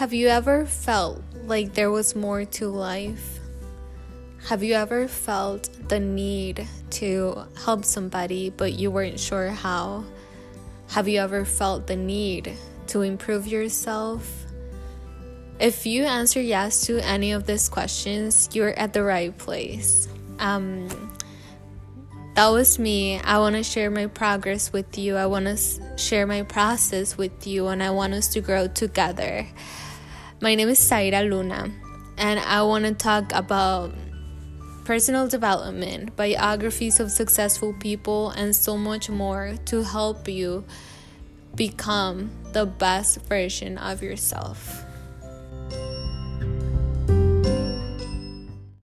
Have you ever felt like there was more to life? Have you ever felt the need to help somebody but you weren't sure how? Have you ever felt the need to improve yourself? If you answer yes to any of these questions, you're at the right place. Um, that was me. I want to share my progress with you. I want to share my process with you, and I want us to grow together. My name is Saira Luna, and I want to talk about personal development, biographies of successful people, and so much more to help you become the best version of yourself.